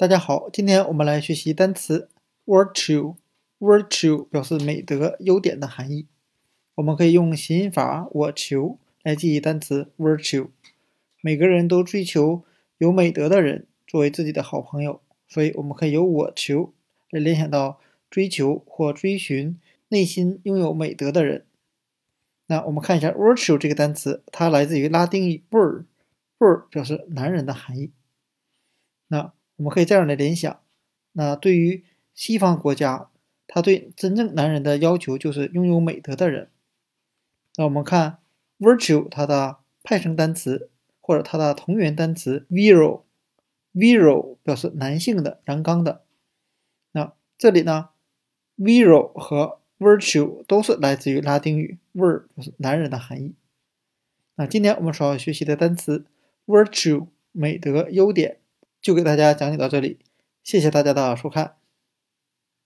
大家好，今天我们来学习单词 virtue。virtue 表示美德、优点的含义。我们可以用谐音法“我求”来记忆单词 virtue。每个人都追求有美德的人作为自己的好朋友，所以我们可以由“我求”来联想到追求或追寻内心拥有美德的人。那我们看一下 virtue 这个单词，它来自于拉丁语 vir，vir 表示男人的含义。那我们可以这样来联想，那对于西方国家，他对真正男人的要求就是拥有美德的人。那我们看 virtue 它的派生单词或者它的同源单词 viril，viril 表示男性的、阳刚的。那这里呢，viril 和 virtue 都是来自于拉丁语 vir 就是男人的含义。那今天我们所要学习的单词 virtue 美德、优点。就给大家讲解到这里，谢谢大家的收看。